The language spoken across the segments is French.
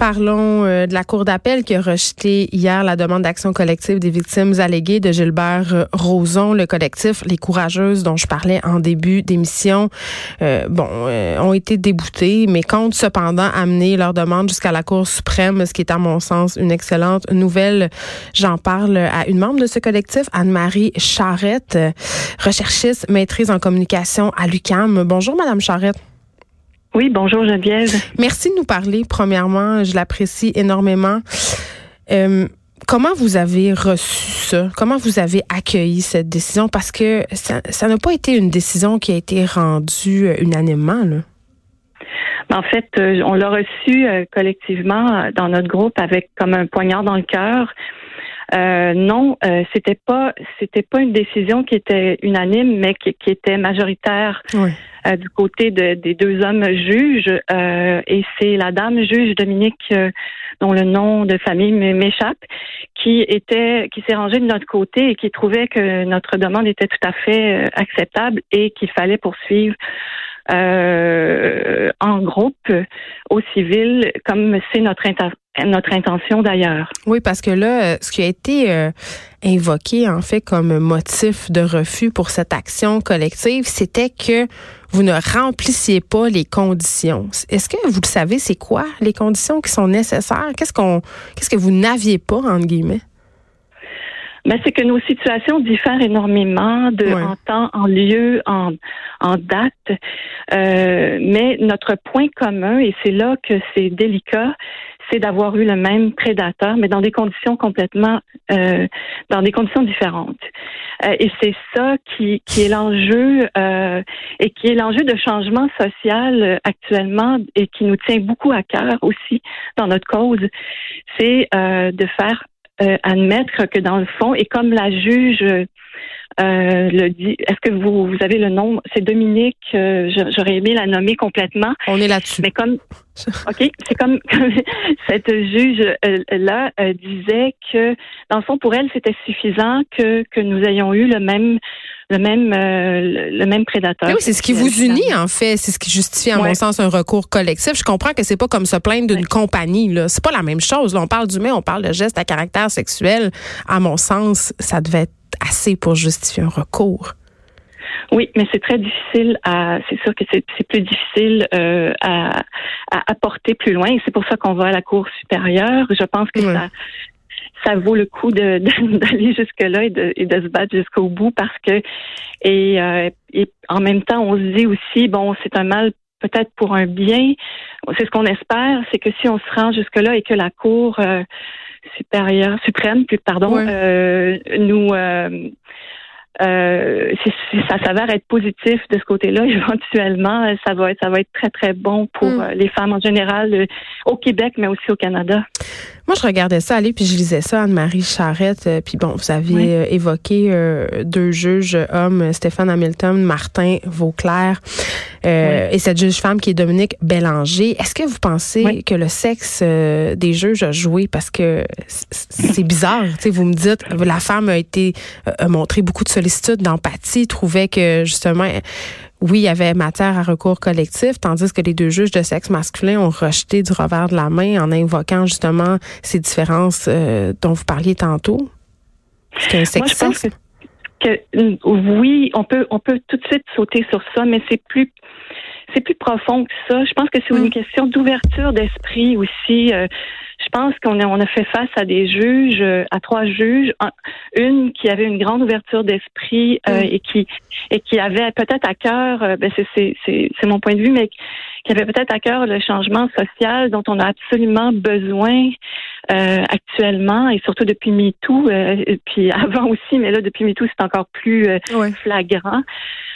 Parlons euh, de la Cour d'appel qui a rejeté hier la demande d'action collective des victimes alléguées de Gilbert euh, Rozon. Le collectif Les Courageuses dont je parlais en début d'émission, euh, bon, ont été déboutés, mais comptent cependant amener leur demande jusqu'à la Cour suprême, ce qui est à mon sens une excellente nouvelle. J'en parle à une membre de ce collectif, Anne-Marie Charrette, recherchiste, maîtrise en communication à l'UCAM. Bonjour, Madame Charrette. Oui, bonjour Geneviève. Merci de nous parler. Premièrement, je l'apprécie énormément. Euh, comment vous avez reçu ça? Comment vous avez accueilli cette décision? Parce que ça n'a pas été une décision qui a été rendue euh, unanimement. Là. Ben, en fait, euh, on l'a reçu collectivement dans notre groupe avec comme un poignard dans le cœur. Euh, non, euh, c'était pas c'était pas une décision qui était unanime, mais qui, qui était majoritaire euh, du côté de, des deux hommes juges. Euh, et c'est la dame juge Dominique, dont le nom de famille m'échappe, qui était qui s'est rangée de notre côté et qui trouvait que notre demande était tout à fait acceptable et qu'il fallait poursuivre euh, en groupe au civil, comme c'est notre, notre intention d'ailleurs. Oui, parce que là, ce qui a été euh, invoqué en fait comme motif de refus pour cette action collective, c'était que vous ne remplissiez pas les conditions. Est-ce que vous le savez, c'est quoi les conditions qui sont nécessaires? Qu'est-ce qu'on, qu'est-ce que vous n'aviez pas, entre guillemets? Ben, c'est que nos situations diffèrent énormément de en temps, en lieu, en, en date. Euh, mais notre point commun, et c'est là que c'est délicat, c'est d'avoir eu le même prédateur, mais dans des conditions complètement, euh, dans des conditions différentes. Euh, et c'est ça qui, qui est l'enjeu euh, et qui est l'enjeu de changement social actuellement et qui nous tient beaucoup à cœur aussi dans notre cause, c'est de faire euh, admettre que dans le fond, et comme la juge euh, le dit, est-ce que vous, vous avez le nom? C'est Dominique. Euh, j'aurais aimé la nommer complètement. On est là-dessus. Mais comme, ok, c'est comme, cette juge là disait que dans le fond, pour elle, c'était suffisant que que nous ayons eu le même le même euh, le même prédateur. oui, c'est ce qui vous unit en fait, c'est ce qui justifie à mon sens un recours collectif. Je comprends que c'est pas comme se plaindre d'une compagnie là, c'est pas la même chose. Là, on parle d'humain, on parle de gestes à caractère sexuel. À mon sens, ça devait être assez pour justifier un recours. Oui, mais c'est très difficile à. C'est sûr que c'est plus difficile euh, à, à apporter plus loin. Et c'est pour ça qu'on va à la Cour supérieure. Je pense que ça, ça vaut le coup de, d'aller jusque là et de, et de se battre jusqu'au bout parce que et, euh, et en même temps on se dit aussi bon c'est un mal peut-être pour un bien. C'est ce qu'on espère c'est que si on se rend jusque là et que la cour euh, supérieure suprême plus pardon euh, nous euh, euh, si, ça s'avère être positif de ce côté-là, éventuellement, ça va être, ça va être très, très bon pour mm. les femmes en général au Québec, mais aussi au Canada. Moi, je regardais ça aller, puis je lisais ça, Anne-Marie Charrette. Euh, puis bon, vous avez euh, évoqué euh, deux juges hommes, Stéphane Hamilton, Martin Vauclair, et cette juge femme qui est Dominique Bélanger. Est-ce que vous pensez que le sexe des juges a joué? Parce que c'est bizarre. Vous me dites, la femme a été a montré beaucoup de sollicitude, d'empathie, trouvait que justement oui, il y avait matière à recours collectif, tandis que les deux juges de sexe masculin ont rejeté du revers de la main en invoquant justement ces différences euh, dont vous parliez tantôt. C'est un sexisme. Que, oui, on peut on peut tout de suite sauter sur ça, mais c'est plus c'est plus profond que ça. Je pense que c'est une mm. question d'ouverture d'esprit aussi. Euh, je pense qu'on a, on a fait face à des juges, euh, à trois juges, une qui avait une grande ouverture d'esprit euh, mm. et qui et qui avait peut-être à cœur, euh, ben c'est, c'est, c'est, mon point de vue, mais qui avait peut-être à cœur le changement social dont on a absolument besoin euh, actuellement, et surtout depuis MeToo, euh, et puis avant aussi, mais là, depuis MeToo, c'est encore plus euh, flagrant.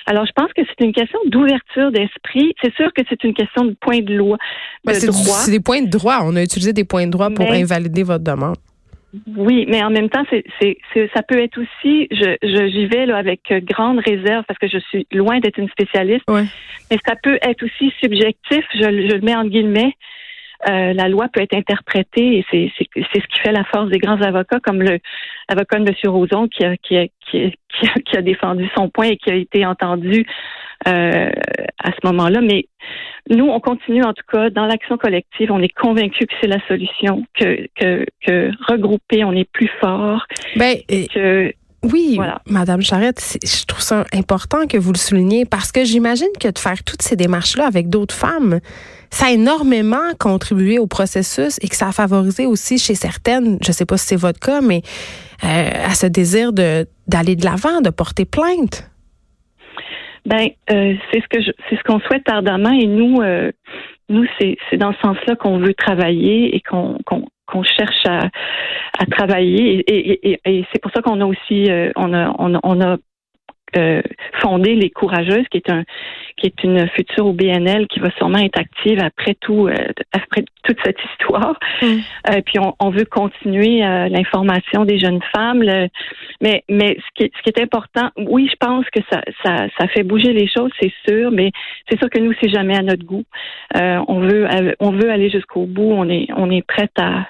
Alors, je pense que c'est une question d'ouverture d'esprit. C'est sûr que c'est une question de point de loi, ben, droit. C'est des points de droit. On a utilisé des points de droit pour invalider votre demande. Oui, mais en même temps, c'est, c'est, ça peut être aussi, je, je, j'y vais là avec grande réserve parce que je suis loin d'être une spécialiste, mais ça peut être aussi subjectif, je, je le mets en guillemets, euh, la loi peut être interprétée et c'est, c'est, c'est ce qui fait la force des grands avocats, comme le avocat de M. Roson qui a, qui, a, qui, a, qui a défendu son point et qui a été entendu euh, à ce moment-là. Mais nous, on continue en tout cas dans l'action collective. On est convaincus que c'est la solution, que, que, que regrouper, on est plus fort. Ben, que oui, Madame Charrette, je trouve ça important que vous le souligniez parce que j'imagine que de faire toutes ces démarches-là avec d'autres femmes, ça a énormément contribué au processus et que ça a favorisé aussi chez certaines, je ne sais pas si c'est votre cas, mais euh, à ce désir de d'aller de l'avant, de porter plainte. Ben, euh, c'est ce que c'est ce qu'on souhaite ardemment et nous, euh, nous c'est dans ce sens-là qu'on veut travailler et qu'on qu'on cherche à, à travailler et, et, et c'est pour ça qu'on a aussi on a on a, on a euh, fonder les courageuses, qui est un qui est une future au BNL qui va sûrement être active après tout euh, après toute cette histoire. Mm. Euh, puis on, on, veut continuer l'information des jeunes femmes. mais mais ce qui, est, ce qui est important, oui, je pense que ça, ça, ça fait bouger les choses, c'est sûr, mais c'est sûr que nous c'est jamais à notre goût. on veut on veut aller jusqu'au bout. On est on est prête à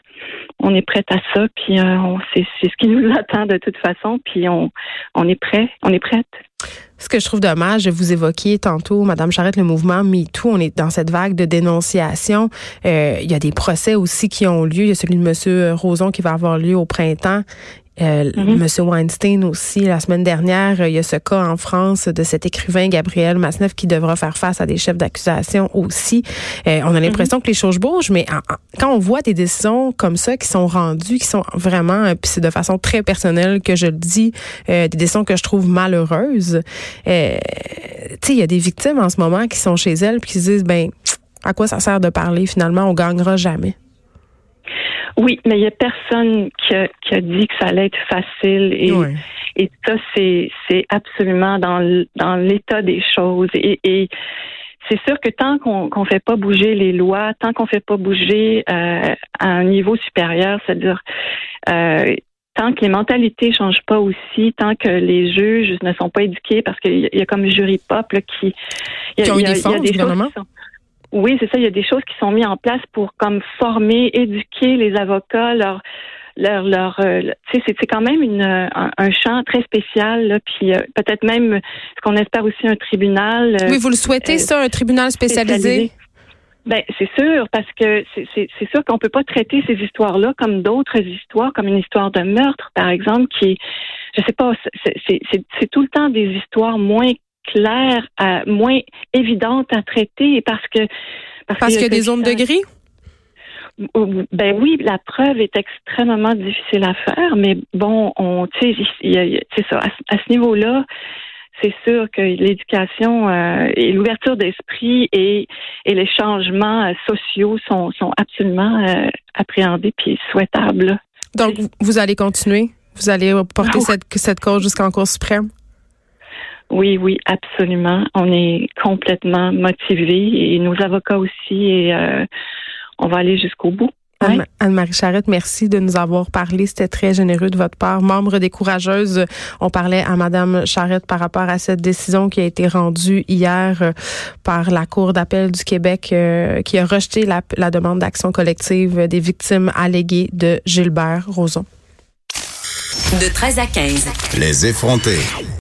on est prête à ça, puis euh, c'est, ce qui nous attend de toute façon, puis on, on est prêt, on est prête. Ce que je trouve dommage, vous évoquiez tantôt, Madame Charrette, le mouvement MeToo, on est dans cette vague de dénonciation. Euh, il y a des procès aussi qui ont lieu. Il y a celui de Monsieur Roson qui va avoir lieu au printemps. Euh, mhm. Monsieur Weinstein aussi, la semaine dernière, il y a ce cas en France de cet écrivain Gabriel Masneff qui devra faire face à des chefs d'accusation aussi. Euh, on a l'impression mhm. que les choses bougent, mais quand on voit des décisions comme ça qui sont rendues, qui sont vraiment, euh, puis c'est de façon très personnelle que je le dis, des décisions que je trouve malheureuses. tu sais, il y a des victimes en ce moment qui sont chez elles puis qui se disent, ben, à quoi ça sert de parler? Finalement, on gagnera jamais. Oui, mais il y a personne qui a, qui a, dit que ça allait être facile et, et ça c'est c'est absolument dans dans l'état des choses. Et, et c'est sûr que tant qu'on qu'on fait pas bouger les lois, tant qu'on fait pas bouger euh, à un niveau supérieur, c'est-à-dire euh, tant que les mentalités changent pas aussi, tant que les juges ne sont pas éduqués, parce qu'il y, a comme jury pop là, qui, il y a, des choses qui sont, oui, c'est ça. Il y a des choses qui sont mises en place pour comme former, éduquer les avocats, leur leur leur euh, tu sais c'est quand même une un, champ très spécial là, puis euh, peut-être même ce qu'on espère aussi un tribunal euh, oui vous le souhaitez ça un tribunal spécialisé, Ben, c'est sûr, parce que c'est sûr qu'on peut pas traiter ces histoires-là comme d'autres histoires, comme une histoire de meurtre, par exemple, qui, je sais pas, c'est tout le temps des histoires moins claire, moins évidente à traiter parce que parce, qu'il y a des zones de gris? Ben oui, la preuve est extrêmement difficile à faire, mais bon, on, tu sais, c'est ça. À, ce niveau-là, c'est sûr que l'éducation euh, et l'ouverture d'esprit et, et les changements euh, sociaux sont, sont absolument euh, appréhendés puis souhaitables. Donc, vous allez continuer? Vous allez porter ah cette, cette cause jusqu'en Cour suprême? Oui, oui, absolument. On est complètement motivés et nos avocats aussi et euh, on va aller jusqu'au bout. Anne-Marie Charrette, merci de nous avoir parlé. C'était très généreux de votre part. Membre des Courageuses, on parlait à Madame Charrette par rapport à cette décision qui a été rendue hier euh, par la Cour d'appel du Québec euh, qui a rejeté la, la demande d'action collective des victimes alléguées de Gilbert Rozon. De 13 à 15. Les effrontés.